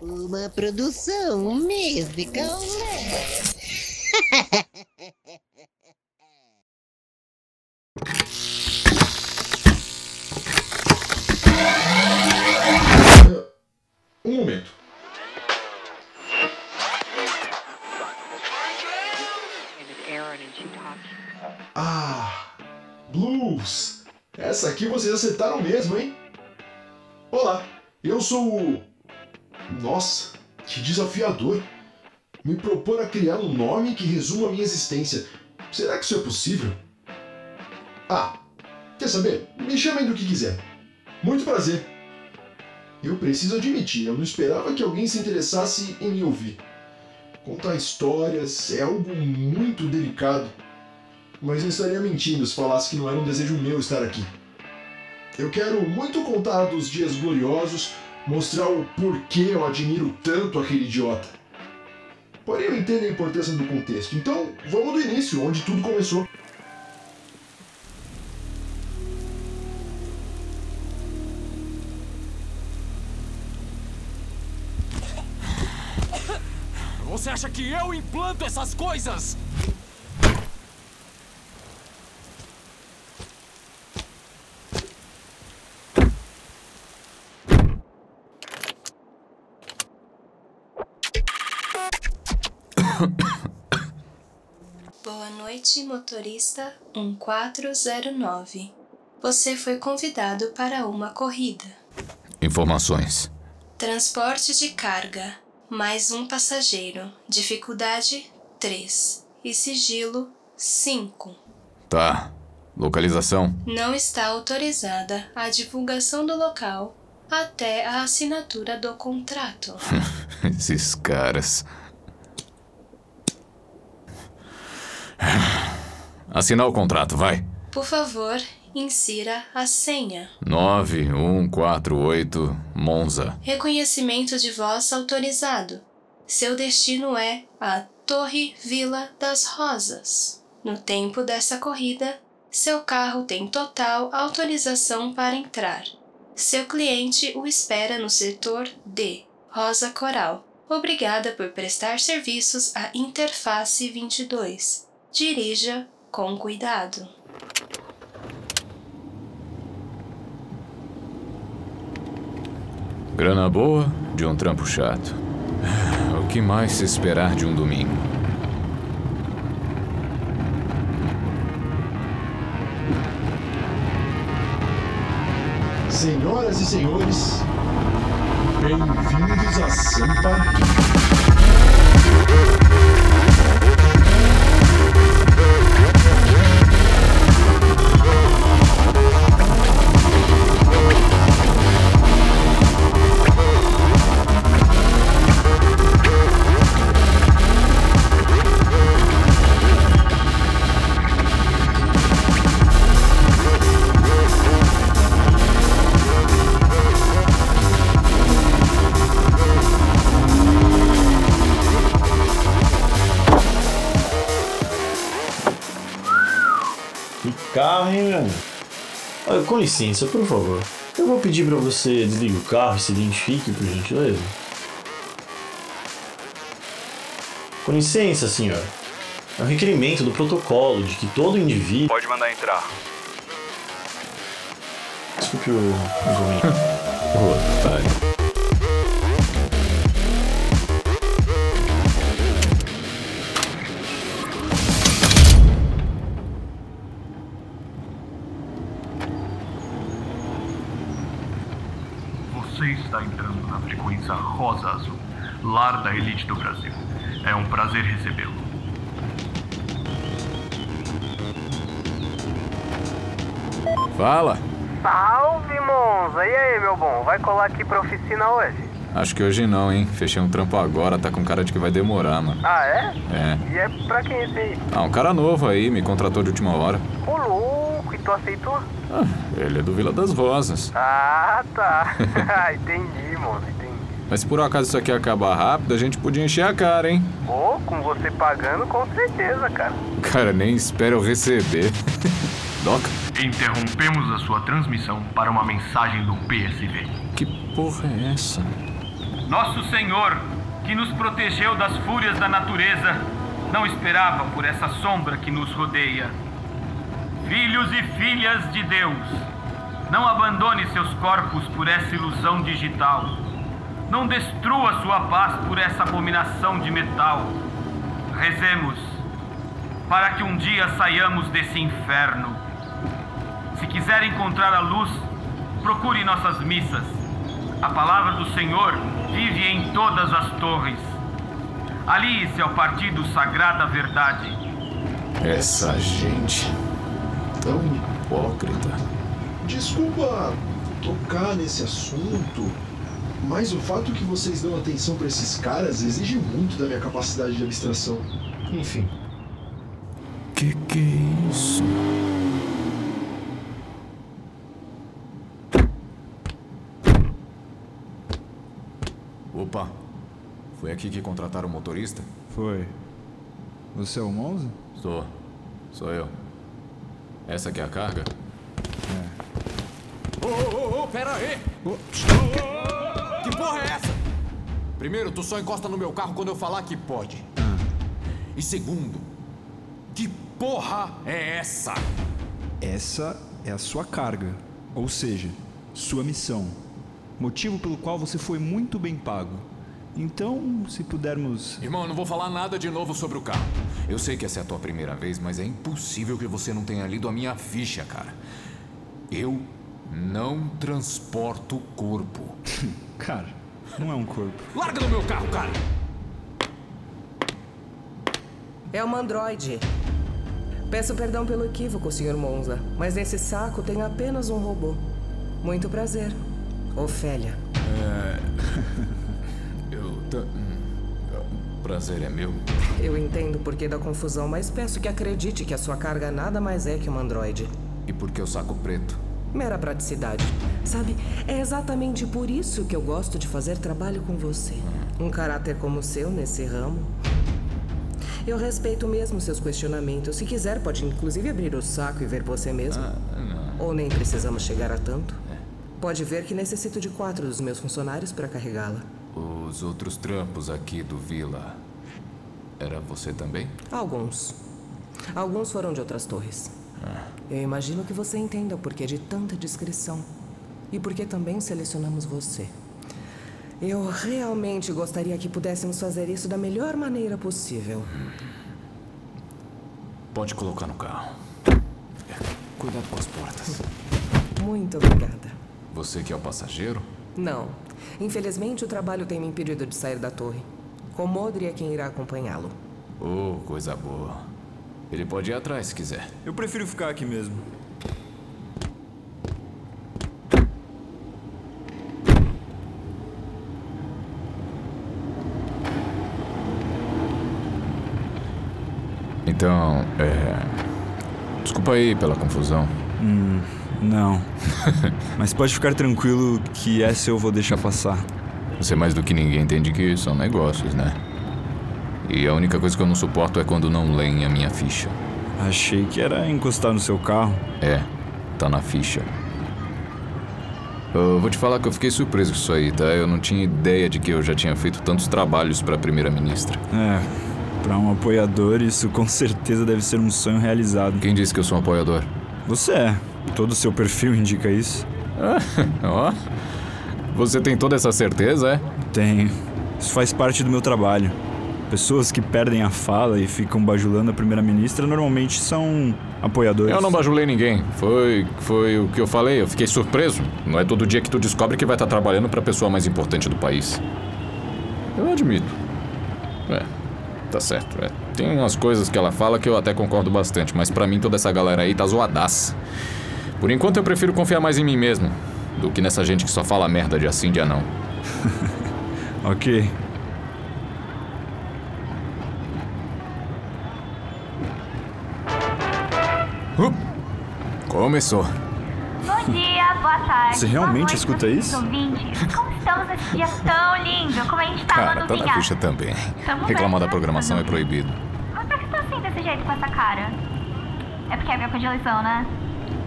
Uma produção musical. Um momento. Ah, Blues! Essa aqui vocês acertaram mesmo, hein? Olá, eu sou o. Nossa, que desafiador! Me propor a criar um nome que resuma a minha existência. Será que isso é possível? Ah, quer saber? Me chamem do que quiser. Muito prazer. Eu preciso admitir, eu não esperava que alguém se interessasse em me ouvir. Contar histórias é algo muito delicado, mas não estaria mentindo se falasse que não era um desejo meu estar aqui. Eu quero muito contar dos dias gloriosos, mostrar o porquê eu admiro tanto aquele idiota. Porém, eu entendo a importância do contexto, então vamos do início, onde tudo começou. Você acha que eu implanto essas coisas? Boa noite, motorista 1409. Você foi convidado para uma corrida. Informações. Transporte de carga, mais um passageiro. Dificuldade 3 e sigilo 5. Tá. Localização? Não está autorizada a divulgação do local até a assinatura do contrato. Esses caras. Assinar o contrato, vai. Por favor, insira a senha. 9148 Monza. Reconhecimento de voz autorizado. Seu destino é a Torre Vila das Rosas. No tempo dessa corrida, seu carro tem total autorização para entrar. Seu cliente o espera no setor D, Rosa Coral. Obrigada por prestar serviços à Interface 22. Dirija com cuidado. Grana boa de um trampo chato. O que mais se esperar de um domingo? Senhoras e senhores, bem-vindos a Sampa. Olha, com licença, por favor. Eu vou pedir pra você desligue o carro e se identifique, por gentileza. Com licença, senhor. É um requerimento do protocolo de que todo indivíduo. Pode mandar entrar. Desculpe o. o Você está entrando na frequência Rosa Azul, lar da elite do Brasil. É um prazer recebê-lo. Fala. Salve, Monza! E aí, meu bom? Vai colar aqui pra oficina hoje? Acho que hoje não, hein? Fechei um trampo agora, tá com cara de que vai demorar, mano. Ah, é? É. E é pra quem esse aí? Ah, um cara novo aí, me contratou de última hora. Ô, louco! E tu aceitou? Ah, ele é do Vila das Rosas. Ah, tá. entendi, Monza, entendi. Mas se por um acaso isso aqui acabar rápido, a gente podia encher a cara, hein? Ô, com você pagando, com certeza, cara. Cara, nem espera eu receber. Doca? Interrompemos a sua transmissão para uma mensagem do PSV. Que porra é essa? Nosso Senhor, que nos protegeu das fúrias da natureza, não esperava por essa sombra que nos rodeia. Filhos e filhas de Deus, não abandone seus corpos por essa ilusão digital. Não destrua sua paz por essa abominação de metal. Rezemos para que um dia saiamos desse inferno. Se quiser encontrar a luz, procure nossas missas. A palavra do Senhor vive em todas as torres. Alie-se ao partido Sagrada Verdade. Essa gente. Tão hipócrita. Desculpa tocar nesse assunto, mas o fato que vocês dão atenção pra esses caras exige muito da minha capacidade de abstração. Enfim. Que que é isso? Opa, foi aqui que contrataram o motorista? Foi. Você é o Monza? Sou. Sou eu. Essa aqui é a carga? Ô, ô, ô, pera aí! Que porra é essa? Primeiro, tu só encosta no meu carro quando eu falar que pode. E segundo, que porra é essa? Essa é a sua carga, ou seja, sua missão. Motivo pelo qual você foi muito bem pago. Então, se pudermos. Irmão, eu não vou falar nada de novo sobre o carro. Eu sei que essa é a tua primeira vez, mas é impossível que você não tenha lido a minha ficha, cara. Eu não transporto corpo. Cara, não é um corpo. Larga do meu carro, cara! É uma androide. Peço perdão pelo equívoco, Sr. Monza, mas nesse saco tem apenas um robô. Muito prazer. Ofélia. Eu. hum, O prazer é meu. Eu entendo o porquê da confusão, mas peço que acredite que a sua carga nada mais é que uma androide. E por que o saco preto? Mera praticidade. Sabe, é exatamente por isso que eu gosto de fazer trabalho com você. Um caráter como o seu nesse ramo. Eu respeito mesmo seus questionamentos. Se quiser, pode inclusive abrir o saco e ver você mesmo. Ou nem precisamos chegar a tanto. Pode ver que necessito de quatro dos meus funcionários para carregá-la. Os outros trampos aqui do Vila. Era você também? Alguns. Alguns foram de outras torres. Eu imagino que você entenda o porquê de tanta discrição. E por que também selecionamos você. Eu realmente gostaria que pudéssemos fazer isso da melhor maneira possível. Pode colocar no carro. É, Cuidado com as portas. Muito obrigada. Você que é o passageiro? Não. Infelizmente, o trabalho tem me impedido de sair da torre. Comodre é quem irá acompanhá-lo. Oh, coisa boa. Ele pode ir atrás se quiser. Eu prefiro ficar aqui mesmo. Então, é. Desculpa aí pela confusão. Não. Mas pode ficar tranquilo que essa eu vou deixar passar. Você mais do que ninguém entende que são negócios, né? E a única coisa que eu não suporto é quando não leem a minha ficha. Achei que era encostar no seu carro. É, tá na ficha. Eu vou te falar que eu fiquei surpreso com isso aí, tá? Eu não tinha ideia de que eu já tinha feito tantos trabalhos pra primeira-ministra. É, pra um apoiador, isso com certeza deve ser um sonho realizado. Quem disse que eu sou um apoiador? Você é. Todo o seu perfil indica isso. Ó. Você tem toda essa certeza, é? Tenho. Isso faz parte do meu trabalho. Pessoas que perdem a fala e ficam bajulando a primeira-ministra normalmente são apoiadores. Eu não bajulei ninguém. Foi, foi o que eu falei. Eu fiquei surpreso. Não é todo dia que tu descobre que vai estar trabalhando pra pessoa mais importante do país. Eu admito. É, tá certo. É. Tem umas coisas que ela fala que eu até concordo bastante, mas pra mim toda essa galera aí tá zoadaça. Por enquanto eu prefiro confiar mais em mim mesmo do que nessa gente que só fala merda de assim dia não. Ok. Uh, começou. Bom dia, boa tarde. Você boa realmente noite, escuta isso? ouvintes. Como estamos nesse dia tão lindo? Como a gente tá Cara, no tá na ficha também. Tamo Reclamar da programação é né? proibido. Mas por que você tá assim desse jeito com essa cara? É porque é época de eleição, né?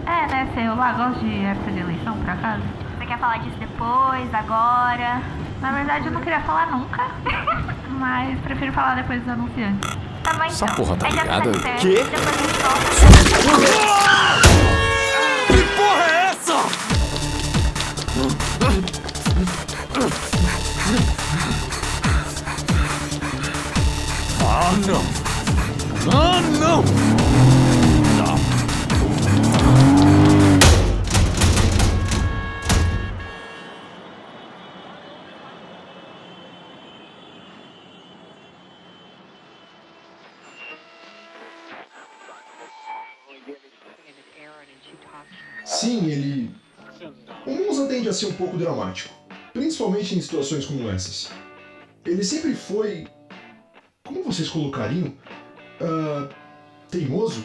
É, deve ser. Eu lá gosto de época de eleição, por acaso. Você quer falar disso depois, agora? Na verdade, eu não queria falar nunca. Mas prefiro falar depois dos anunciantes. Tá bom, então. Essa porra tá ligada? Quê? Depois a gente volta. Que porra é essa? Ah, não! Ah, não! Sim, ele. O Monza tende a ser um pouco dramático, principalmente em situações como essas. Ele sempre foi. Como vocês colocariam? Ah, teimoso?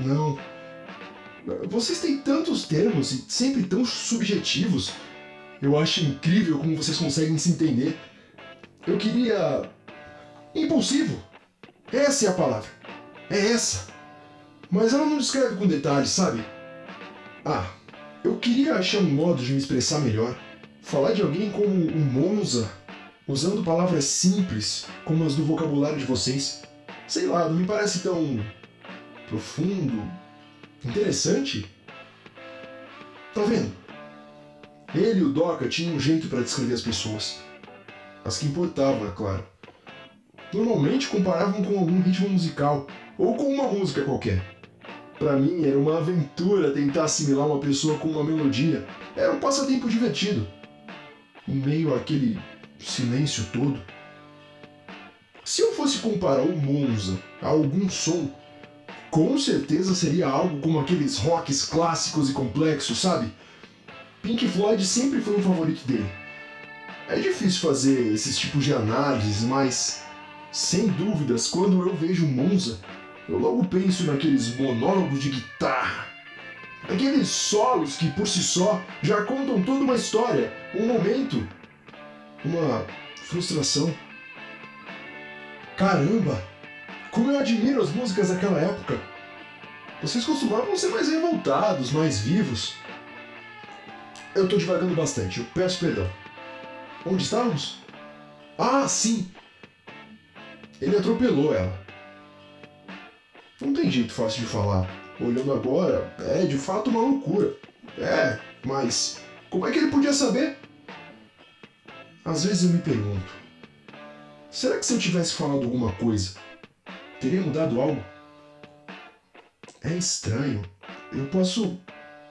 Não. Vocês têm tantos termos e sempre tão subjetivos. Eu acho incrível como vocês conseguem se entender. Eu queria. impulsivo. Essa é a palavra. É essa. Mas ela não descreve com detalhes, sabe? Ah, eu queria achar um modo de me expressar melhor. Falar de alguém como um Monza, usando palavras simples, como as do vocabulário de vocês. Sei lá, não me parece tão. profundo. interessante. Tá vendo? Ele e o Doca tinham um jeito para descrever as pessoas. As que importavam, é claro. Normalmente comparavam com algum ritmo musical, ou com uma música qualquer. Para mim era uma aventura tentar assimilar uma pessoa com uma melodia. Era um passatempo divertido. Em meio àquele silêncio todo. Se eu fosse comparar o Monza a algum som, com certeza seria algo como aqueles rocks clássicos e complexos, sabe? Pink Floyd sempre foi um favorito dele. É difícil fazer esses tipos de análises, mas sem dúvidas, quando eu vejo Monza, eu logo penso naqueles monólogos de guitarra. Aqueles solos que por si só já contam toda uma história, um momento, uma frustração. Caramba! Como eu admiro as músicas daquela época! Vocês costumavam ser mais revoltados, mais vivos. Eu tô divagando bastante, eu peço perdão. Onde estávamos? Ah, sim! Ele atropelou ela. Não tem jeito fácil de falar. Olhando agora, é de fato uma loucura. É, mas como é que ele podia saber? Às vezes eu me pergunto: será que se eu tivesse falado alguma coisa, teria mudado algo? É estranho. Eu posso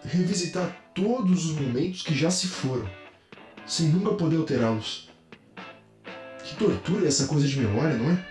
revisitar todos os momentos que já se foram, sem nunca poder alterá-los. Que tortura essa coisa de memória, não é?